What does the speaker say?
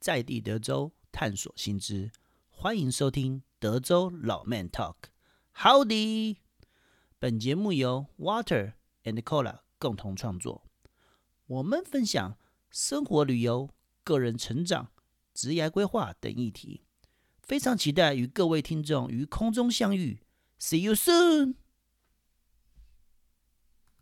在地德州探索新知，欢迎收听德州老 Man Talk。Howdy！本节目由 Water and Cola 共同创作。我们分享生活、旅游、个人成长、职业规划等议题。非常期待与各位听众于空中相遇。See you soon！